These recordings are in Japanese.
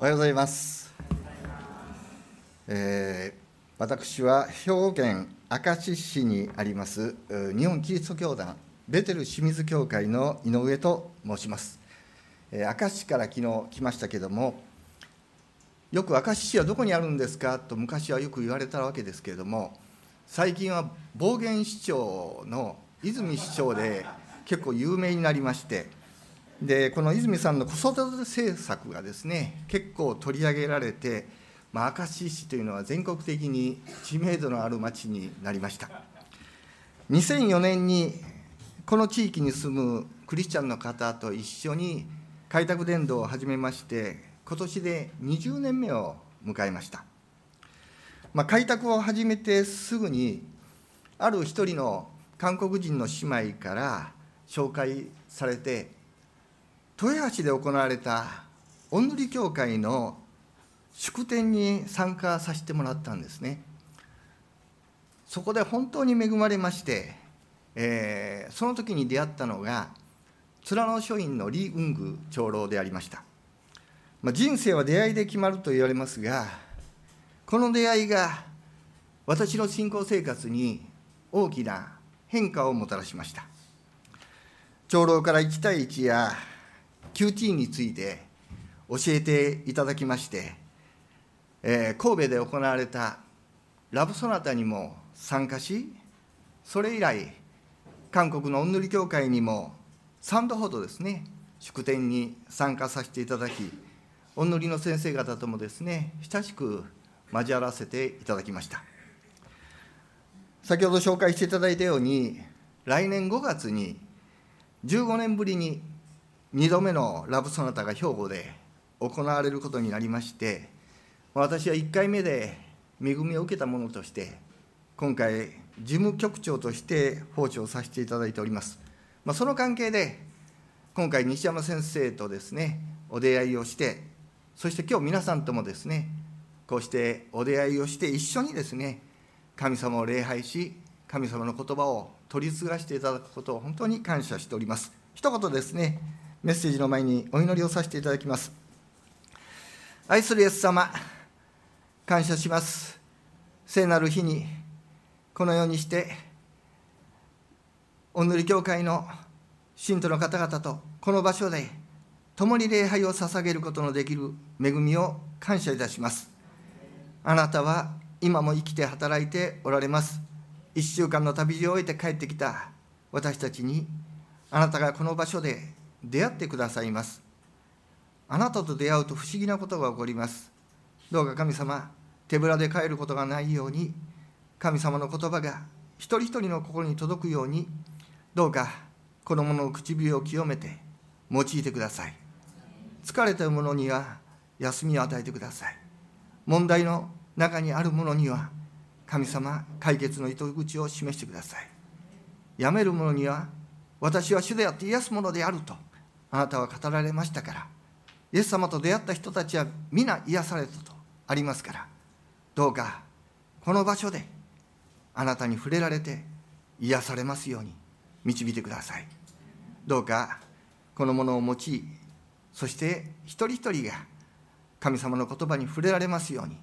おはようございます。えー、私は兵庫県明石市にあります日本キリスト教団ベテル清水教会の井上と申します。えー、明石市から昨日来ましたけども、よく明石市はどこにあるんですか？と昔はよく言われたわけですけれども、最近は暴言市長の泉市長で結構有名になりまして、でこの泉さんの子育て政策がですね結構取り上げられて、まあ、明石市というのは全国的に知名度のある町になりました。2004年にこの地域に住むクリスチャンの方と一緒に開拓伝道を始めまして今年で20年目を迎えました、まあ、開拓を始めてすぐにある一人の韓国人の姉妹から紹介されて豊橋で行われた御塗教会の祝典に参加させてもらったんですね。そこで本当に恵まれまして、えー、その時に出会ったのが面野書院の李雲宮長老でありました、まあ、人生は出会いで決まると言われますがこの出会いが私の信仰生活に大きな変化をもたらしました長老から1対1や QT について教えていただきまして、えー、神戸で行われたラブソナタにも参加し、それ以来、韓国の御塗教会にも3度ほどですね、祝典に参加させていただき、御塗の先生方ともですね、親しく交わらせていただきました。先ほど紹介していただいたように、来年5月に15年ぶりに2度目のラブソナタが兵庫で行われることになりまして私は1回目で恵みを受けたものとして今回事務局長として訪朝させていただいております、まあ、その関係で今回西山先生とですねお出会いをしてそして今日皆さんともですねこうしてお出会いをして一緒にですね神様を礼拝し神様の言葉を取り継がせていただくことを本当に感謝しております。一言ですね。メッセージの前にお祈りをさせていただきます。愛するイエス様、感謝します。聖なる日に、このようにして、お塗り教会の信徒の方々とこの場所で共に礼拝を捧げることのできる恵みを感謝いたします。あなたは今も生きて働いておられます。一週間の旅路を終えて帰ってきた私たちに、あなたがこの場所で出会ってくださいます。あなたと出会うと不思議なことが起こります。どうか神様手ぶらで帰ることがないように神様の言葉が一人一人の心に届くようにどうか子供の唇を清めて用いてください。疲れた者には休みを与えてください。問題の中にある者には神様解決の糸口を示してください。やめる者には私は主であって癒すものであるとあなたは語られましたからイエス様と出会った人たちは皆癒されたとありますからどうかこの場所であなたに触れられて癒されますように導いてください。どうかこのものを用いそして一人一人が神様の言葉に触れられますように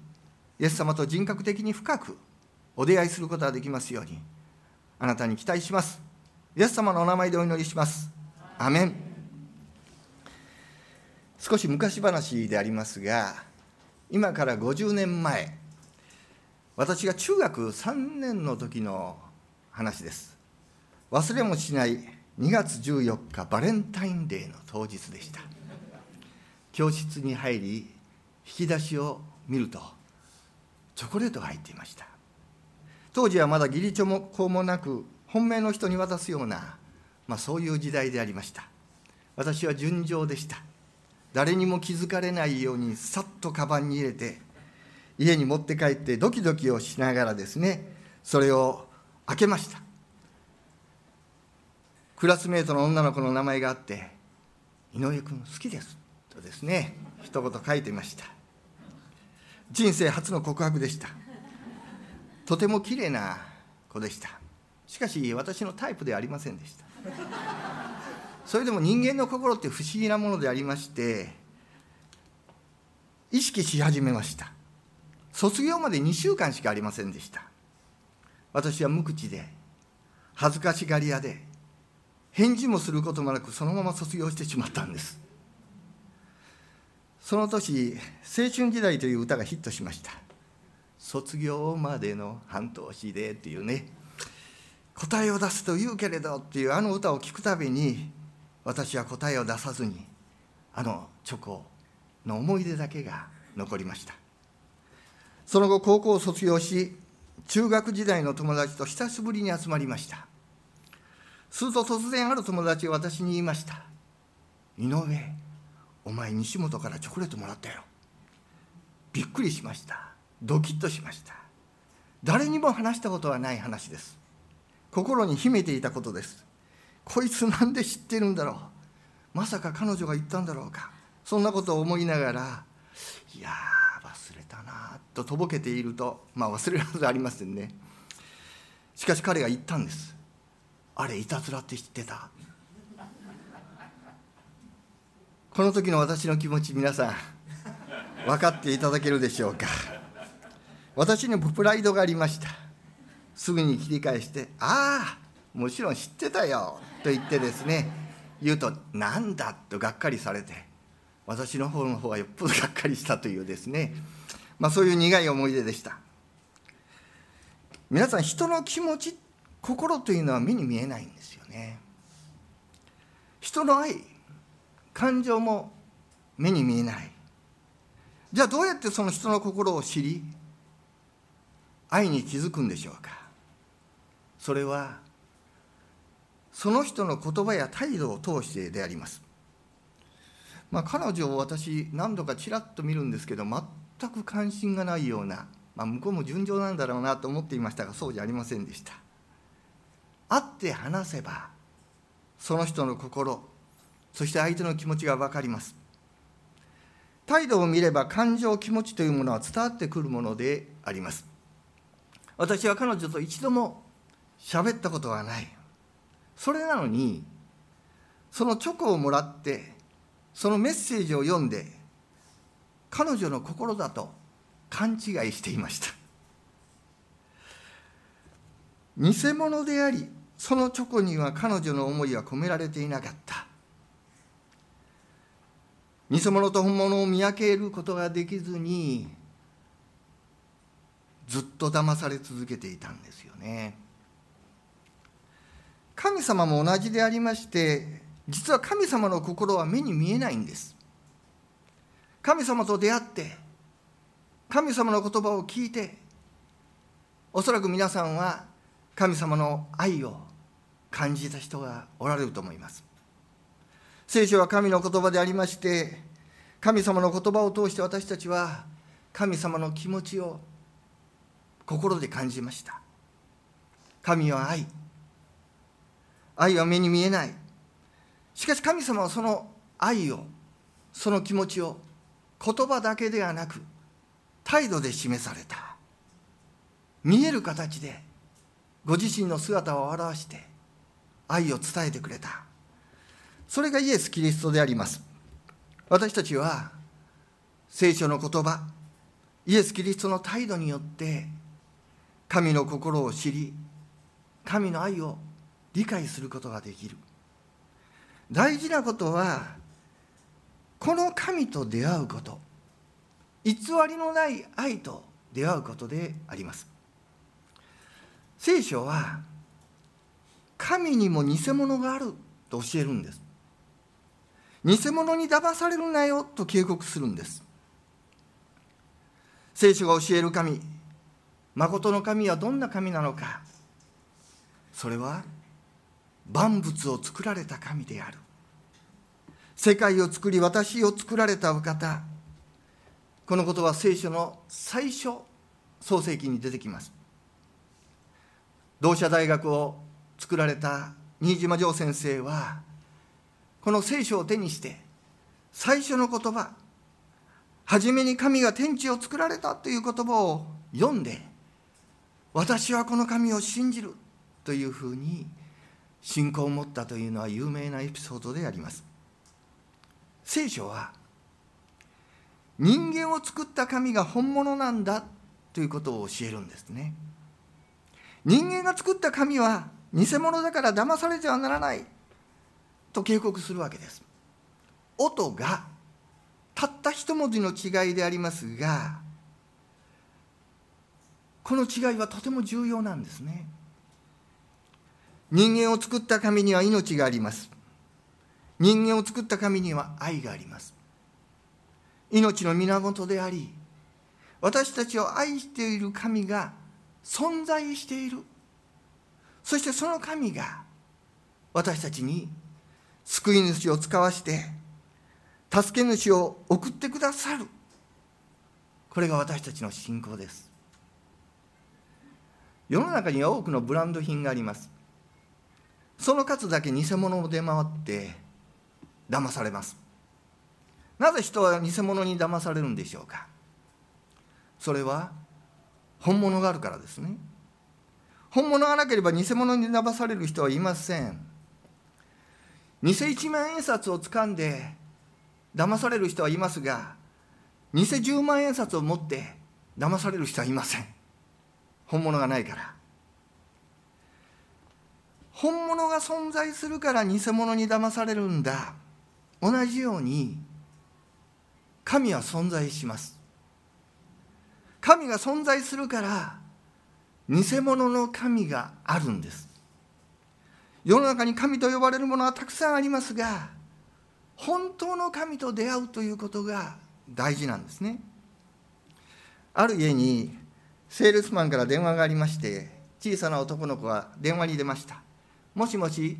イエス様と人格的に深くお出会いすることができますようにあなたに期待します。イエス様のお名前でお祈りします。アメン。少し昔話でありますが今から50年前私が中学3年の時の話です。忘れもしない2月14日バレンタインデーの当日でした。教室に入り引き出しを見るとチョコレートが入っていました。当時はまだ義理チョコもなく本命の人に渡すような、まあ、そういう時代でありました。私は純情でした。誰にも気づかれないようにさっとカバンに入れて家に持って帰ってドキドキをしながらですねそれを開けました。クラスメートの女の子の名前があって「井上君好きです」とですね一言書いてました。人生初の告白でした。とても綺麗な子でした。しかし私のタイプではありませんでした。それでも人間の心って不思議なものでありまして意識し始めました。卒業まで2週間しかありませんでした。私は無口で恥ずかしがり屋で返事もすることもなくそのまま卒業してしまったんです。その年「青春時代」という歌がヒットしました。卒業までの半年でっていうね。答えを出すと言うけれどっていうあの歌を聴くたびに私は答えを出さずにあのチョコの思い出だけが残りました。その後高校を卒業し中学時代の友達と久しぶりに集まりました。すると突然ある友達が私に言いました。井上お前西本からチョコレートもらったよ。びっくりしました。ドキッとしました。誰にも話したことはない話です。心に秘めていたことです。こいつなんで知ってるんだろう？まさか彼女が言ったんだろうか？そんなことを思いながらいや忘れたなととぼけているとまあ忘れるはずありませんね。しかし彼が言ったんです。あれいたずらって知ってた？この時の私の気持ち皆さん分かっていただけるでしょうか？私にもプライドがありました。すぐに切り返して「ああもちろん知ってたよ」と言ってですね言うと「なんだ」とがっかりされて私の方の方はよっぽどがっかりしたというですねまあそういう苦い思い出でした。皆さん人の気持ち心というのは目に見えないんですよね。人の愛感情も目に見えない。じゃあどうやってその人の心を知り愛に気づくんでしょうか。それはその人の言葉や態度を通してであります。まあ、彼女を私何度かちらっと見るんですけど全く関心がないような、まあ、向こうも純情なんだろうなと思っていましたがそうじゃありませんでした。会って話せばその人の心そして相手の気持ちが分かります。態度を見れば感情気持ちというものは伝わってくるものであります。私は彼女と一度も喋ったことはない。それなのにそのチョコをもらってそのメッセージを読んで彼女の心だと勘違いしていました。偽物でありそのチョコには彼女の思いは込められていなかった。偽物と本物を見分けることができずにずっと騙され続けていたんですよね。神様も同じでありまして実は神様の心は目に見えないんです。神様と出会って神様の言葉を聞いておそらく皆さんは神様の愛を感じた人がおられると思います。聖書は神の言葉でありまして神様の言葉を通して私たちは神様の気持ちを心で感じました。神は愛。愛は目に見えない。しかし神様はその愛をその気持ちを言葉だけではなく態度で示された。見える形でご自身の姿を表して愛を伝えてくれた。それがイエス・キリストであります。私たちは聖書の言葉イエス・キリストの態度によって神の心を知り神の愛を理解することができる。大事なことはこの神と出会うこと。偽りのない愛と出会うことであります。聖書は神にも偽物があると教えるんです。偽物に騙されるなよと警告するんです。聖書が教える神誠の神はどんな神なのか。それは万物を作られた神である。世界を作り私を作られたお方。このことは聖書の最初創世記に出てきます。同社大学を作られた新島城先生はこの聖書を手にして最初の言葉初めに神が天地を作られたという言葉を読んで私はこの神を信じるというふうに信仰を持ったというのは有名なエピソードであります。聖書は人間を作った神が本物なんだということを教えるんですね。人間が作った神は偽物だから騙されてはならないと警告するわけです。音がたった一文字の違いでありますがこの違いはとても重要なんですね。人間を作った神には命があります。人間を作った神には愛があります。命の源であり私たちを愛している神が存在している。そしてその神が私たちに救い主を使わして助け主を送ってくださる。これが私たちの信仰です。世の中には多くのブランド品があります。その数だけ偽物を出回って騙されます。なぜ人は偽物に騙されるんでしょうか？それは本物があるからですね。本物がなければ偽物に騙される人はいません。偽一万円札を掴んで騙される人はいますが偽10万円札を持って騙される人はいません。本物がないから。本物が存在するから偽物に騙されるんだ。同じように神は存在します。神が存在するから偽物の神があるんです。世の中に神と呼ばれるものはたくさんありますが本当の神と出会うということが大事なんですね。ある家にセールスマンから電話がありまして小さな男の子が電話に出ました。もしもし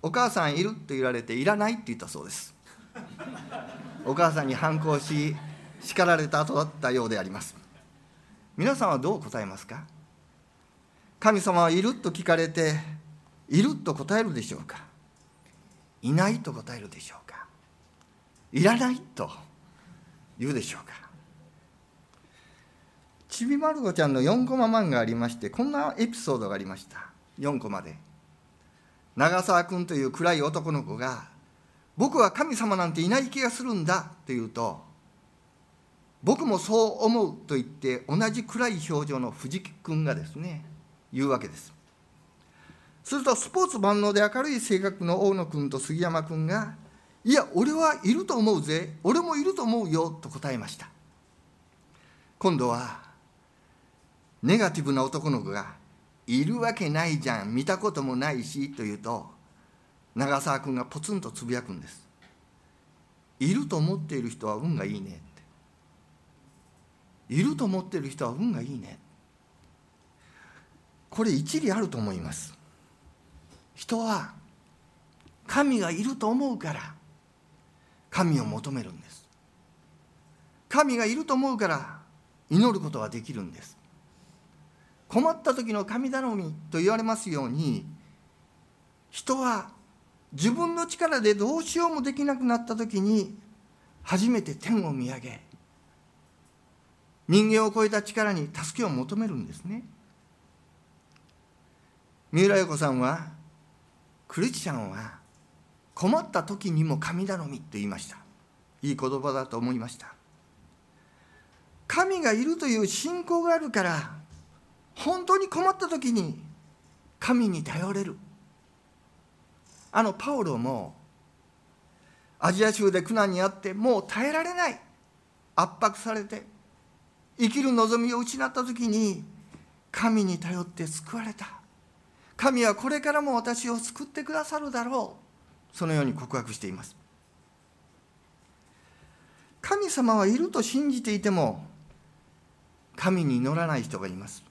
お母さんいると言われていらないって言ったそうです。お母さんに反抗し叱られた後だったようであります。皆さんはどう答えますか？神様はいると聞かれていると答えるでしょうか？いないと答えるでしょうか？いらないと言うでしょうか？ちびまる子ちゃんの4コマ漫画がありましてこんなエピソードがありました。4コマで。長澤君という暗い男の子が「僕は神様なんていない気がするんだ」と言うと「僕もそう思う」と言って同じ暗い表情の藤木君がですね言うわけです。するとスポーツ万能で明るい性格の大野君と杉山君がいや俺はいると思うぜ俺もいると思うよと答えました。今度はネガティブな男の子がいるわけないじゃん。見たこともないしと言うと長澤君がポツンとつぶやくんです。いると思っている人は運がいいねって。いると思っている人は運がいいねこれ一理あると思います。人は神がいると思うから神を求めるんです。神がいると思うから祈ることができるんです。困った時の神頼みと言われますように人は自分の力でどうしようもできなくなった時に初めて天を見上げ人間を超えた力に助けを求めるんですね。三浦陽子さんはクリスチャンは困った時にも神頼みと言いました。いい言葉だと思いました。神がいるという信仰があるから本当に困った時に神に頼れる。あのパウロもアジア州で苦難にあってもう耐えられない。圧迫されて生きる望みを失った時に神に頼って救われた。神はこれからも私を救ってくださるだろう。そのように告白しています。神様はいると信じていても神に祈らない人がいます。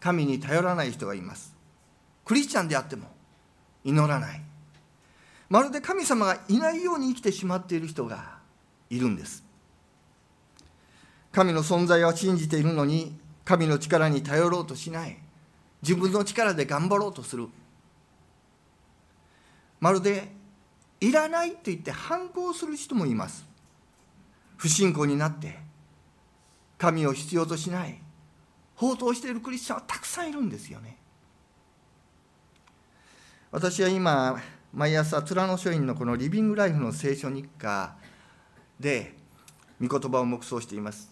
神に頼らない人がいます。クリスチャンであっても祈らない。まるで神様がいないように生きてしまっている人がいるんです。神の存在は信じているのに神の力に頼ろうとしない。自分の力で頑張ろうとする。まるでいらないと言って反抗する人もいます。不信仰になって神を必要としない。放蕩しているクリスチャンはたくさんいるんですよね。私は今毎朝虎野書院のこのリビングライフの聖書日課で御言葉を黙想しています。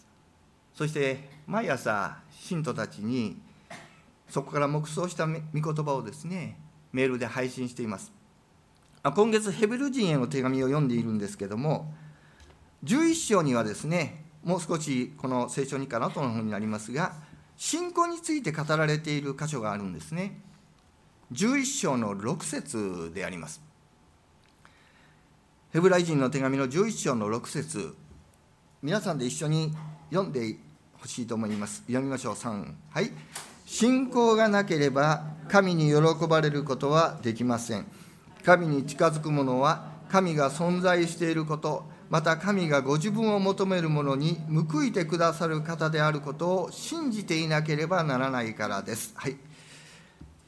そして毎朝信徒たちにそこから黙想した御言葉をですねメールで配信しています。今月ヘベル人への手紙を読んでいるんですけども11章にはですねもう少しこの聖書にかなとの本になりますが信仰について語られている箇所があるんですね。11章の6節であります。ヘブライ人の手紙の11章の6節。皆さんで一緒に読んでほしいと思います。読みましょう。3はい。信仰がなければ神に喜ばれることはできません。神に近づく者は神が存在していることまた神がご自分を求める者に報いてくださる方であることを信じていなければならないからです。はい、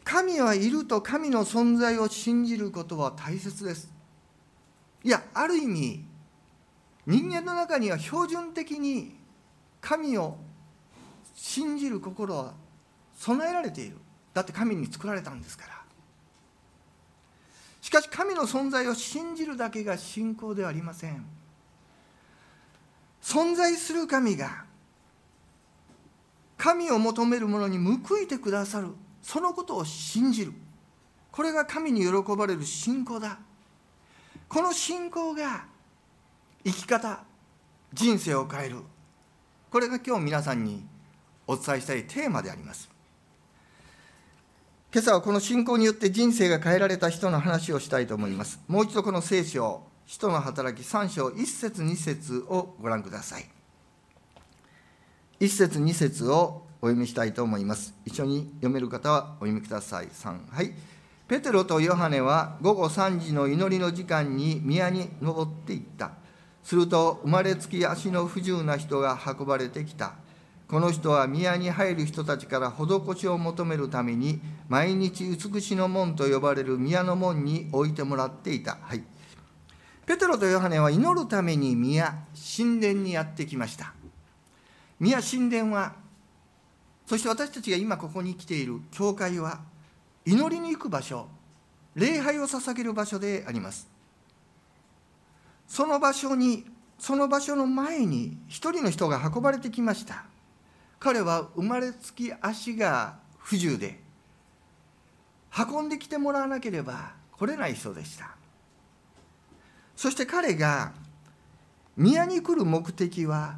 神はいると神の存在を信じることは大切です。いや、ある意味、人間の中には標準的に神を信じる心は備えられている。だって神に作られたんですから。しかし神の存在を信じるだけが信仰ではありません。存在する神が神を求める者に報いてくださるそのことを信じる。これが神に喜ばれる信仰だ。この信仰が生き方人生を変える。これが今日皆さんにお伝えしたいテーマであります。今朝はこの信仰によって人生が変えられた人の話をしたいと思います。もう一度この聖書使徒の働き3章1節2節をご覧ください。1節2節をお読みしたいと思います。一緒に読める方はお読みください。3はい。ペテロとヨハネは午後3時の祈りの時間に宮に登っていった。すると生まれつき足の不自由な人が運ばれてきた。この人は宮に入る人たちから施しを求めるために毎日美しの門と呼ばれる宮の門に置いてもらっていた。はい。ペテロとヨハネは祈るために宮神殿にやってきました。宮神殿はそして私たちが今ここに来ている教会は祈りに行く場所礼拝を捧げる場所であります。その場所にその場所の前に一人の人が運ばれてきました。彼は生まれつき足が不自由で運んできてもらわなければ来れない人でした。そして彼が宮に来る目的は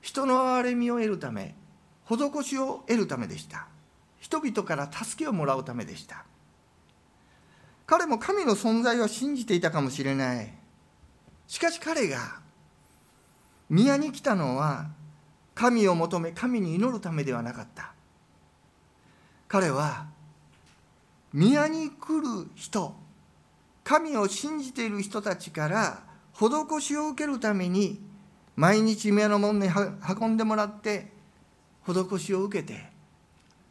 人の憐れみを得るため施しを得るためでした。人々から助けをもらうためでした。彼も神の存在を信じていたかもしれない。しかし彼が宮に来たのは神を求め神に祈るためではなかった。彼は宮に来る人神を信じている人たちから施しを受けるために毎日宮の門に運んでもらって施しを受けて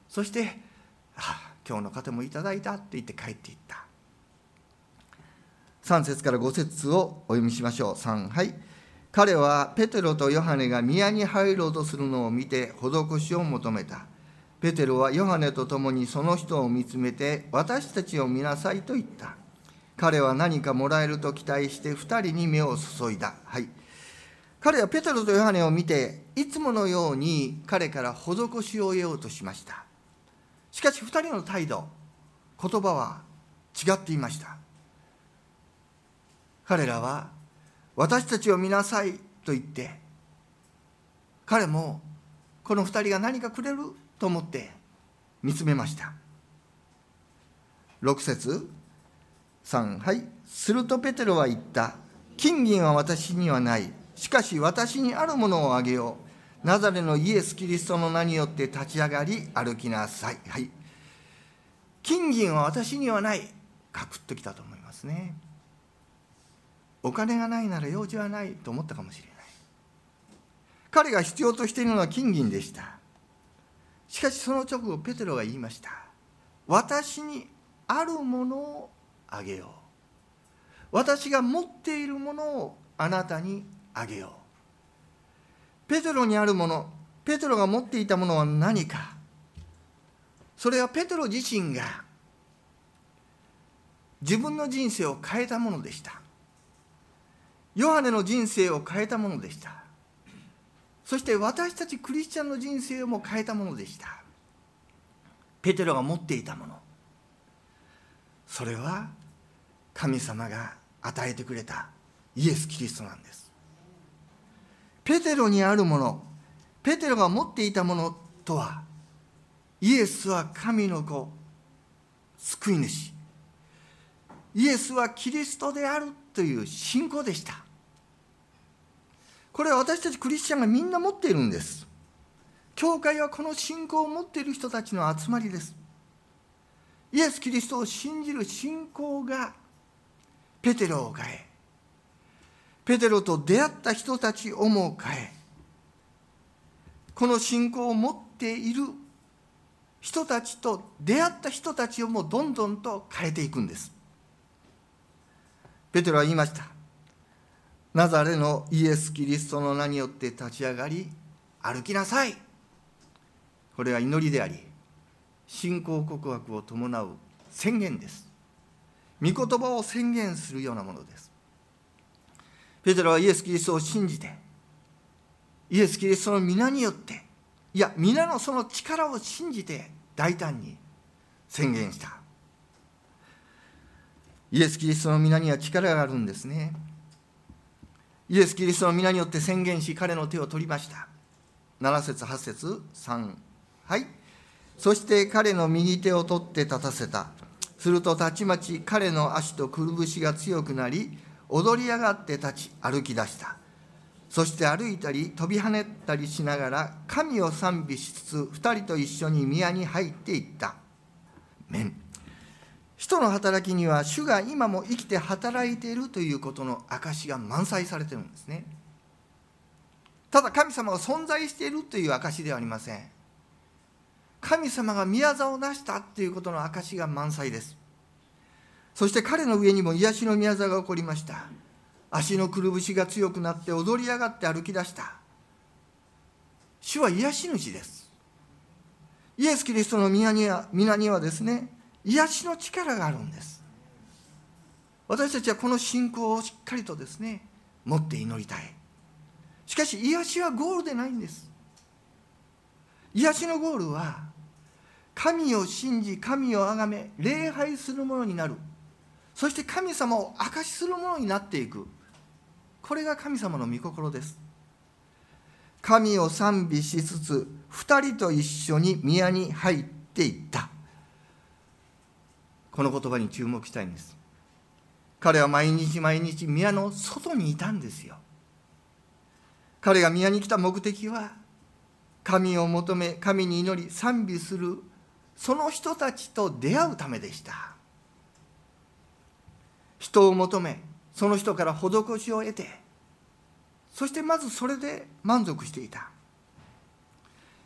そして「あ今日の糧もいただいた」って言って帰っていった。3節から5節をお読みしましょう。3はい。彼はペテロとヨハネが宮に入ろうとするのを見て施しを求めた。ペテロはヨハネと共にその人を見つめて私たちを見なさいと言った。彼は何かもらえると期待して2人に目を注いだ。はい、彼はペテロとヨハネを見て、いつものように彼から施しを得ようとしました。しかし2人の態度、言葉は違っていました。彼らは、私たちを見なさいと言って、彼もこの2人が何かくれると思って見つめました。6節3はい。するとペテロは言った。金銀は私にはない。しかし私にあるものをあげよう。ナザレのイエス・キリストの名によって立ち上がり歩きなさい。はい。金銀は私にはない。カクッときたと思いますね。お金がないなら用事はないと思ったかもしれない。彼が必要としているのは金銀でした。しかしその直後ペテロが言いました。私にあるものをあげよう。私が持っているものをあなたにあげよう。ペテロにあるものペテロが持っていたものは何か。それはペテロ自身が自分の人生を変えたものでした。ヨハネの人生を変えたものでした。そして私たちクリスチャンの人生をも変えたものでした。ペテロが持っていたもの。それは神様が与えてくれたイエス・キリストなんです。ペテロにあるものペテロが持っていたものとはイエスは神の子救い主。イエスはキリストであるという信仰でした。これは私たちクリスチャンがみんな持っているんです。教会はこの信仰を持っている人たちの集まりです。イエス・キリストを信じる信仰がペテロを変えペテロと出会った人たちをも変えこの信仰を持っている人たちと出会った人たちをもどんどんと変えていくんです。ペテロは言いました。ナザレのイエス・キリストの名によって立ち上がり歩きなさい。これは祈りであり信仰告白を伴う宣言です。御言葉を宣言するようなものです。ペテロはイエス・キリストを信じてイエス・キリストの皆によっていや皆のその力を信じて大胆に宣言した。イエス・キリストの皆には力があるんですね。イエス・キリストの皆によって宣言し彼の手を取りました。7節8節3はい。そして彼の右手を取って立たせた。するとたちまち彼の足とくるぶしが強くなり踊り上がって立ち歩き出した。そして歩いたり飛び跳ねたりしながら神を賛美しつつ2人と一緒に宮に入っていった。面人の働きには主が今も生きて働いているということの証が満載されてるんですね。ただ神様が存在しているという証ではありません。神様が宮座を成したということの証が満載です。そして彼の上にも癒しの宮座が起こりました。足のくるぶしが強くなって踊り上がって歩き出した。主は癒し主です。イエス・キリストの皆には皆にはですね癒しの力があるんです。私たちはこの信仰をしっかりとですね持って祈りたい。しかし癒しはゴールでないんです。癒しのゴールは神を信じ神を崇め礼拝するものになる。そして神様を証しするものになっていく。これが神様の御心です。神を賛美しつつ2人と一緒に宮に入っていった。この言葉に注目したいんです。彼は毎日毎日宮の外にいたんですよ。彼が宮に来た目的は神を求め神に祈り賛美するその人たちと出会うためでした。人を求めその人から施しを得てそしてまずそれで満足していた。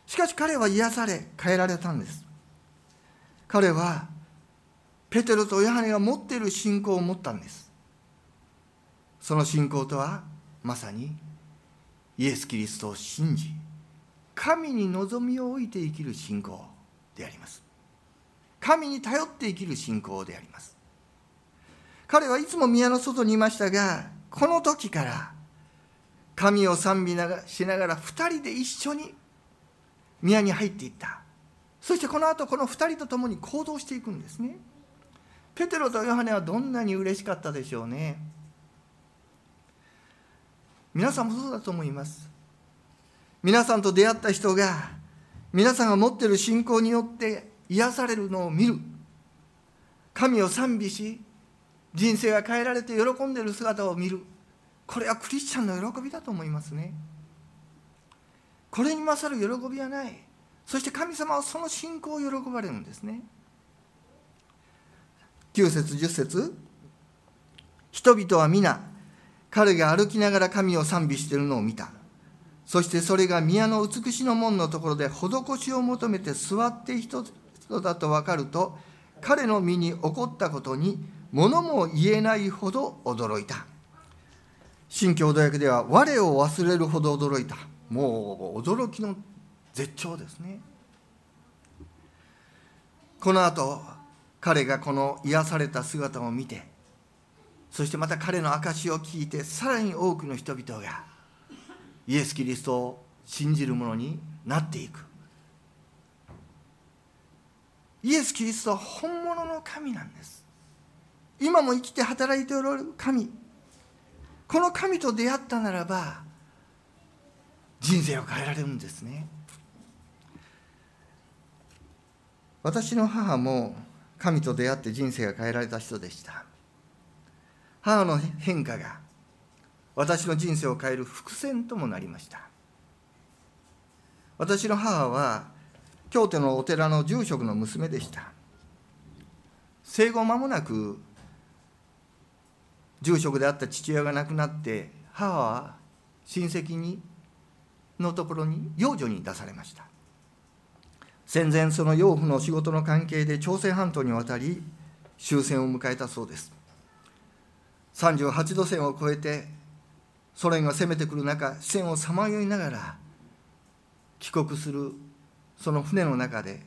しかし彼は癒され変えられたんです。彼はペテロとヨハネが持っている信仰を持ったんです。その信仰とはまさにイエス・キリストを信じ神に望みを置いて生きる信仰であります。神に頼って生きる信仰であります。彼はいつも宮の外にいましたがこの時から神を賛美しながら2人で一緒に宮に入っていった。そしてこの後この2人と共に行動していくんですね。ペテロとヨハネはどんなに嬉しかったでしょうね。皆さんもそうだと思います。皆さんと出会った人が皆さんが持っている信仰によって癒されるのを見る。神を賛美し人生が変えられて喜んでいる姿を見る。これはクリスチャンの喜びだと思いますね。これに勝る喜びはない。そして神様はその信仰を喜ばれるんですね。9節10節。人々は皆彼が歩きながら神を賛美しているのを見た。そしてそれが宮の美しの門のところで施しを求めて座って人だと分かると彼の身に起こったことに物も言えないほど驚いた。新共同訳では我を忘れるほど驚いた。もう驚きの絶頂ですね。この後彼がこの癒された姿を見てそしてまた彼の証を聞いてさらに多くの人々がイエス・キリストを信じるものになっていく。イエス・キリストは本物の神なんです。今も生きて働いておられる神。この神と出会ったならば人生を変えられるんですね。私の母も神と出会って人生が変えられた人でした。母の変化が私の人生を変える伏線ともなりました。私の母は京都のお寺の住職の娘でした。生後間もなく住職であった父親が亡くなって母は親戚にのところに養女に出されました。戦前その養父の仕事の関係で朝鮮半島に渡り終戦を迎えたそうです。38度線を越えてソ連が攻めてくる中視線をさまよいながら帰国するその船の中で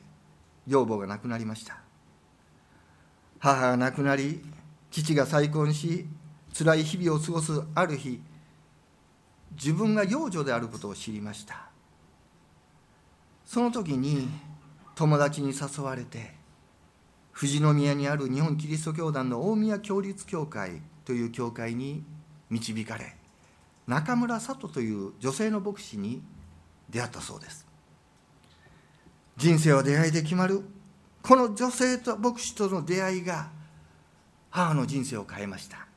養母が亡くなりました。母が亡くなり父が再婚し辛い日々を過ごすある日自分が養女であることを知りました。その時に友達に誘われて富士宮にある日本キリスト教団の大宮共立教会という教会に導かれ中村里という女性の牧師に出会ったそうです。人生は出会いで決まる。この女性と牧師との出会いが母の人生を変えました。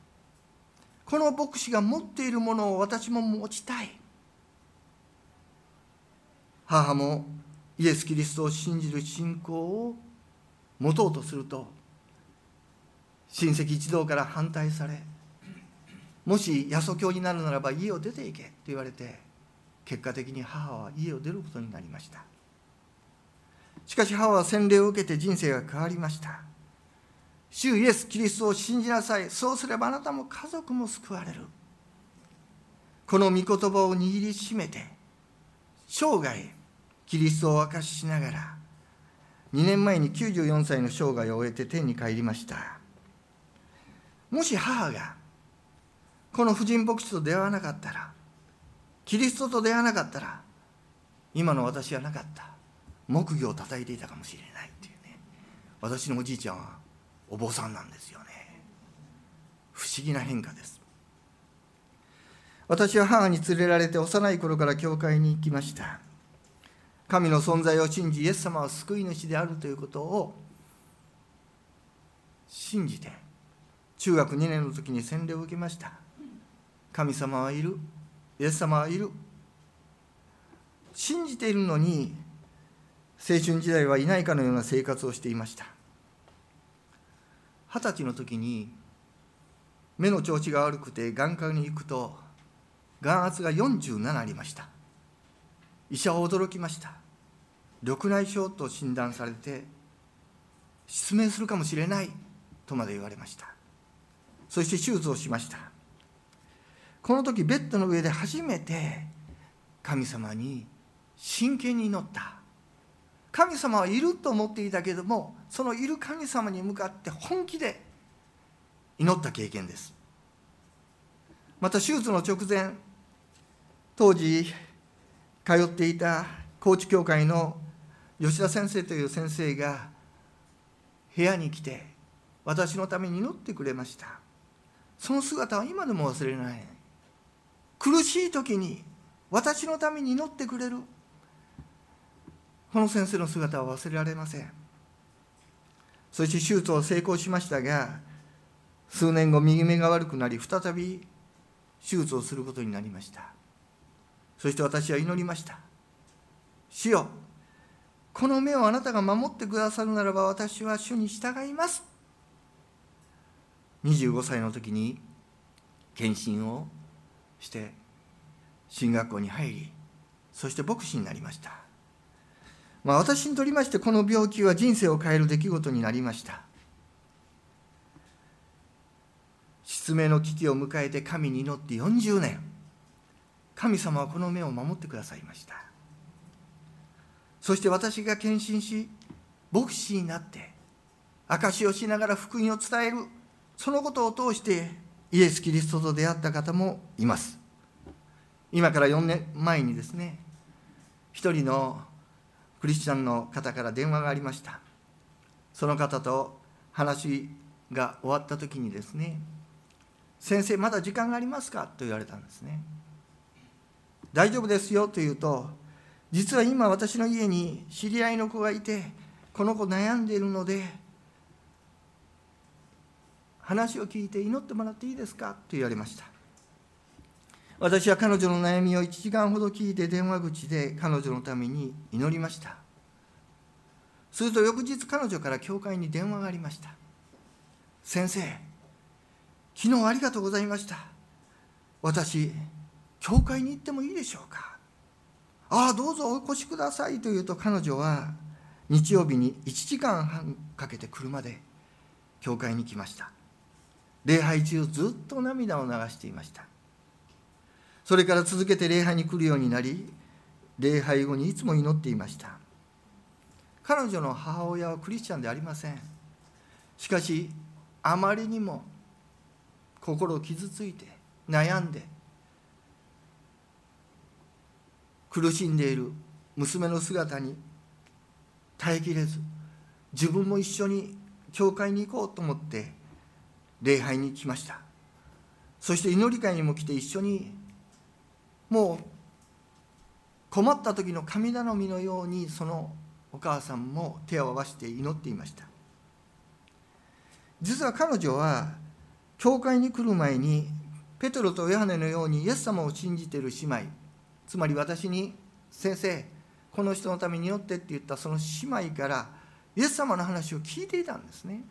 この牧師が持っているものを私も持ちたい。母もイエス・キリストを信じる信仰を持とうとすると親戚一同から反対されもし八十教になるならば家を出ていけと言われて結果的に母は家を出ることになりました。しかし母は洗礼を受けて人生が変わりました。主イエス・キリストを信じなさい。そうすればあなたも家族も救われる。この御言葉を握りしめて生涯キリストを明かししながら2年前に94歳の生涯を終えて天に帰りました。もし母がこの婦人牧師と出会わなかったらキリストと出会わなかったら今の私はなかった。木魚を叩いていたかもしれないっていうね。私のおじいちゃんはお坊さんなんですよね。不思議な変化です。私は母に連れられて幼い頃から教会に行きました。神の存在を信じイエス様は救い主であるということを信じて中学2年の時に洗礼を受けました。神様はいるイエス様はいる。信じているのに青春時代はいないかのような生活をしていました。二十歳の時に目の調子が悪くて眼科に行くと眼圧が47ありました。医者は驚きました。緑内障と診断されて失明するかもしれないとまで言われました。そして手術をしました。この時ベッドの上で初めて神様に真剣に祈った。神様はいると思っていたけれどもそのいる神様に向かって本気で祈った経験です。また手術の直前当時通っていた高知教会の吉田先生という先生が部屋に来て私のために祈ってくれました。その姿は今でも忘れない。苦しい時に私のために祈ってくれる。この先生の姿は忘れられません。そして手術を成功しましたが数年後右目が悪くなり再び手術をすることになりました。そして私は祈りました。主よこの目をあなたが守ってくださるならば私は主に従います。25歳の時に献身をして進学校に入りそして牧師になりました、まあ、私にとりましてこの病気は人生を変える出来事になりました。失明の危機を迎えて神に祈って40年。神様はこの目を守ってくださいました。そして私が献身し牧師になって証しをしながら福音を伝えるそのことを通してイエス・キリストと出会った方もいます。今から4年前にですね一人のクリスチャンの方から電話がありました。その方と話が終わった時にですね「先生まだ時間がありますか?」と言われたんですね。大丈夫ですよと言うと実は今私の家に知り合いの子がいてこの子悩んでいるので話を聞いて祈ってもらっていいですか？と言われました。私は彼女の悩みを1時間ほど聞いて電話口で彼女のために祈りました。すると翌日彼女から教会に電話がありました。先生昨日ありがとうございました。私教会に行ってもいいでしょうか。ああどうぞお越しくださいと言うと彼女は日曜日に1時間半かけて車で教会に来ました。礼拝中ずっと涙を流していました。それから続けて礼拝に来るようになり礼拝後にいつも祈っていました。彼女の母親はクリスチャンでありません。しかしあまりにも心を傷ついて悩んで苦しんでいる娘の姿に耐えきれず自分も一緒に教会に行こうと思って礼拝に来ました。そして祈り会にも来て一緒にもう困った時の神頼みのようにそのお母さんも手を合わせて祈っていました。実は彼女は教会に来る前にペトロとヨハネのようにイエス様を信じている姉妹つまり私に「先生この人のために祈って」って言ったその姉妹からイエス様の話を聞いていたんですね。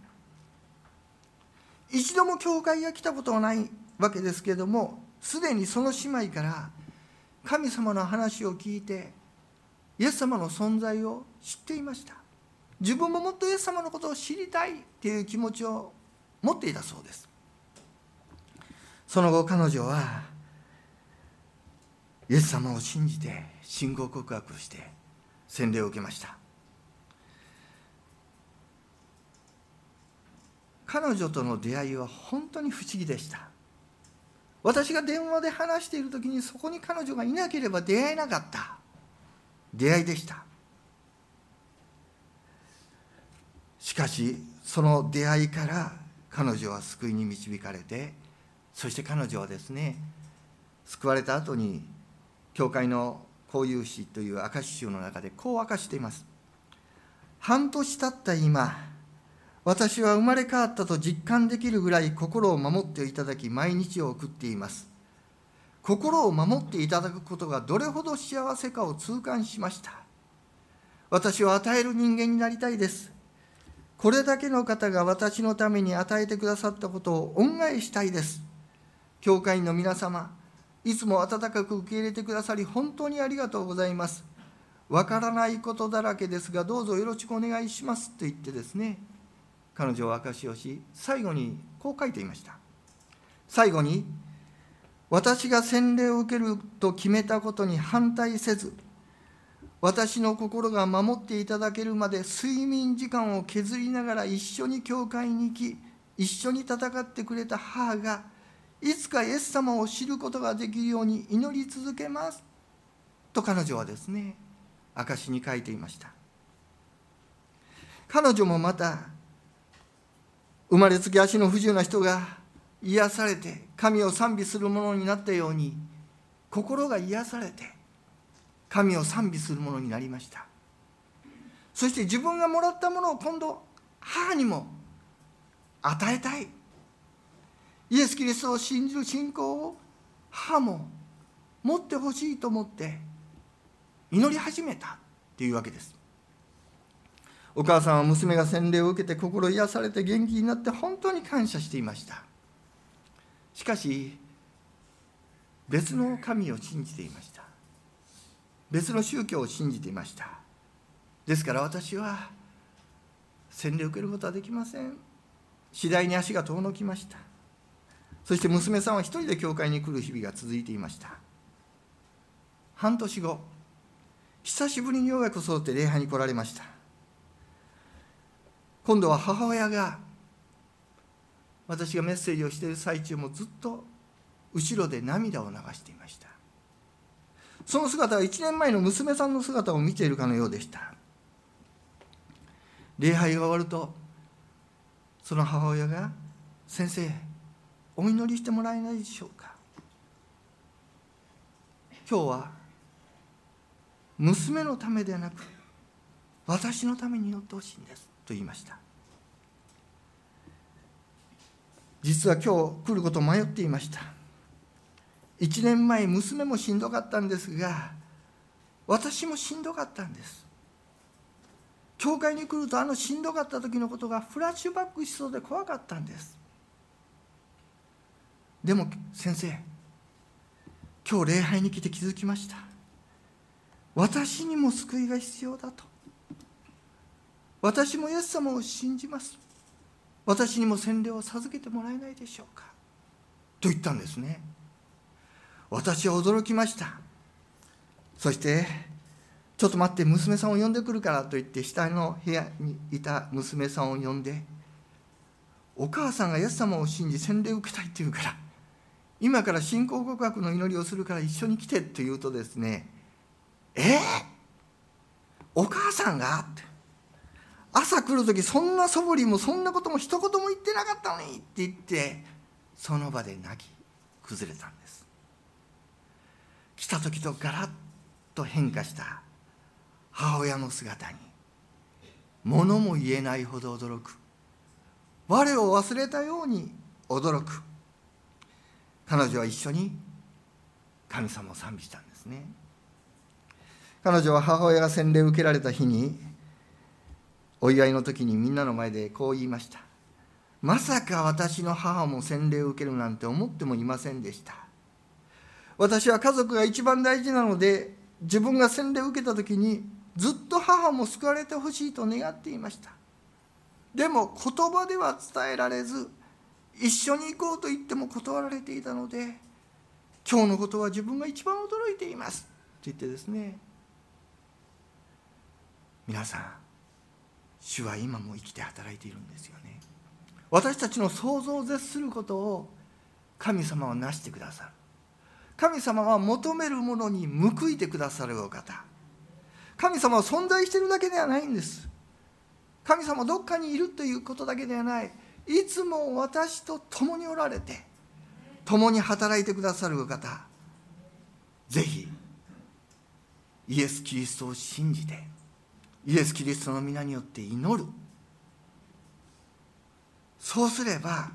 一度も教会が来たことはないわけですけれどもすでにその姉妹から神様の話を聞いてイエス様の存在を知っていました。自分ももっとイエス様のことを知りたいっていう気持ちを持っていたそうです。その後彼女はイエス様を信じて信仰告白して洗礼を受けました。彼女との出会いは本当に不思議でした。私が電話で話している時にそこに彼女がいなければ出会えなかった。出会いでした。しかしその出会いから彼女は救いに導かれてそして彼女はですね救われた後に教会の交友詩という証し集の中でこう明かしています。半年経った今私は生まれ変わったと実感できるぐらい心を守っていただき毎日を送っています。心を守っていただくことがどれほど幸せかを痛感しました。私は与える人間になりたいです。これだけの方が私のために与えてくださったことを恩返ししたいです。教会員の皆様いつも温かく受け入れてくださり本当にありがとうございます。わからないことだらけですがどうぞよろしくお願いしますと言ってですね彼女は証しをし最後にこう書いていました。最後に私が洗礼を受けると決めたことに反対せず私の心が守っていただけるまで睡眠時間を削りながら一緒に教会に行き一緒に戦ってくれた母がいつかイエス様を知ることができるように祈り続けます。と彼女はですね証しに書いていました。彼女もまた生まれつき足の不自由な人が癒されて神を賛美するものになったように心が癒されて神を賛美するものになりました。そして自分がもらったものを今度母にも与えたい。イエス・キリストを信じる信仰を母も持ってほしいと思って祈り始めたっていうわけです。お母さんは娘が洗礼を受けて心癒されて元気になって本当に感謝していました。しかし別の神を信じていました。別の宗教を信じていました。ですから私は洗礼を受けることはできません。次第に足が遠のきました。そして娘さんは一人で教会に来る日々が続いていました。半年後久しぶりにようやく揃って礼拝に来られました。今度は母親が私がメッセージをしている最中もずっと後ろで涙を流していました。その姿は1年前の娘さんの姿を見ているかのようでした。礼拝が終わるとその母親が「先生お祈りしてもらえないでしょうか。今日は娘のためではなく私のために祈ってほしいんです」と言いました。実は今日来ることを迷っていました。1年前娘もしんどかったんですが私もしんどかったんです。教会に来るとあのしんどかった時のことがフラッシュバックしそうで怖かったんです。でも先生今日礼拝に来て気づきました。私にも救いが必要だと。私もイエス様を信じます。私にも洗礼を授けてもらえないでしょうか。と言ったんですね。私は驚きました。そしてちょっと待って娘さんを呼んでくるからと言って下の部屋にいた娘さんを呼んでお母さんがイエス様を信じ洗礼を受けたいって言うから今から信仰告白の祈りをするから一緒に来てって言うとですねえー、お母さんが？って朝来る時そんな素振りもそんなことも一言も言ってなかったのにって言ってその場で泣き崩れたんです。来た時とガラッと変化した母親の姿に物も言えないほど驚く。我を忘れたように驚く。彼女は一緒に神様を賛美したんですね。彼女は母親が洗礼を受けられた日にお祝いの時にみんなの前でこう言いましたまさか私の母も洗礼を受けるなんて思ってもいませんでした私は家族が一番大事なので自分が洗礼を受けた時にずっと母も救われてほしいと願っていましたでも言葉では伝えられず一緒に行こうと言っても断られていたので今日のことは自分が一番驚いていますと言ってですね。皆さん主は今も生きて働いているんですよね。私たちの想像を絶することを神様はなしてくださる。神様は求めるものに報いてくださるお方。神様は存在しているだけではないんです。神様どっかにいるということだけではない。いつも私と共におられて共に働いてくださるお方。ぜひイエス・キリストを信じてイエス・キリストの皆によって祈る。そうすれば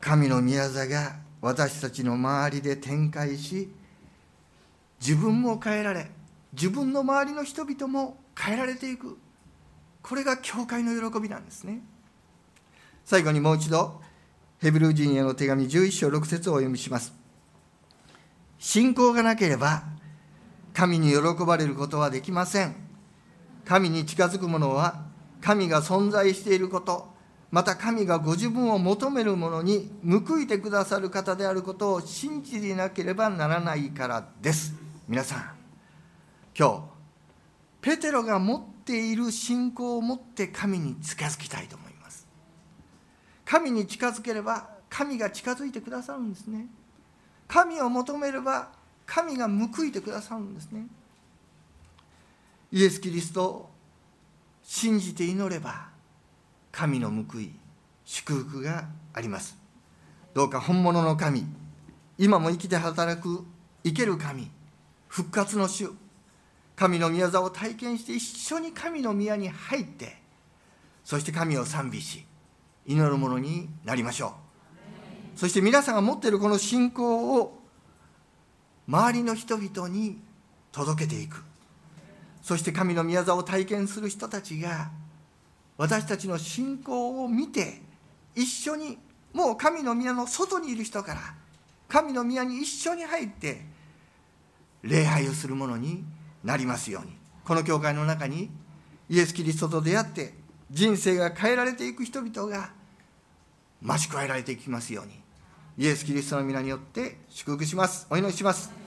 神の宮座が私たちの周りで展開し自分も変えられ自分の周りの人々も変えられていく。これが教会の喜びなんですね。最後にもう一度ヘブル人への手紙11章6節をお読みします。信仰がなければ神に喜ばれることはできません。神に近づく者は神が存在していることまた神がご自分を求める者に報いてくださる方であることを信じなければならないからです。皆さん今日ペテロが持っている信仰を持って神に近づきたいと思います。神に近づければ神が近づいてくださるんですね。神を求めれば神が報いてくださるんですね。イエス・キリストを信じて祈れば神の報い祝福があります。どうか本物の神今も生きて働く生ける神復活の主神の宮座を体験して一緒に神の宮に入ってそして神を賛美し祈るものになりましょう。そして皆さんが持っているこの信仰を周りの人々に届けていく。そして神の宮座を体験する人たちが私たちの信仰を見て一緒にもう神の宮の外にいる人から神の宮に一緒に入って礼拝をするものになりますように。この教会の中にイエス・キリストと出会って人生が変えられていく人々が増し加えられていきますように。イエス・キリストの皆によって祝福します。お祈りします。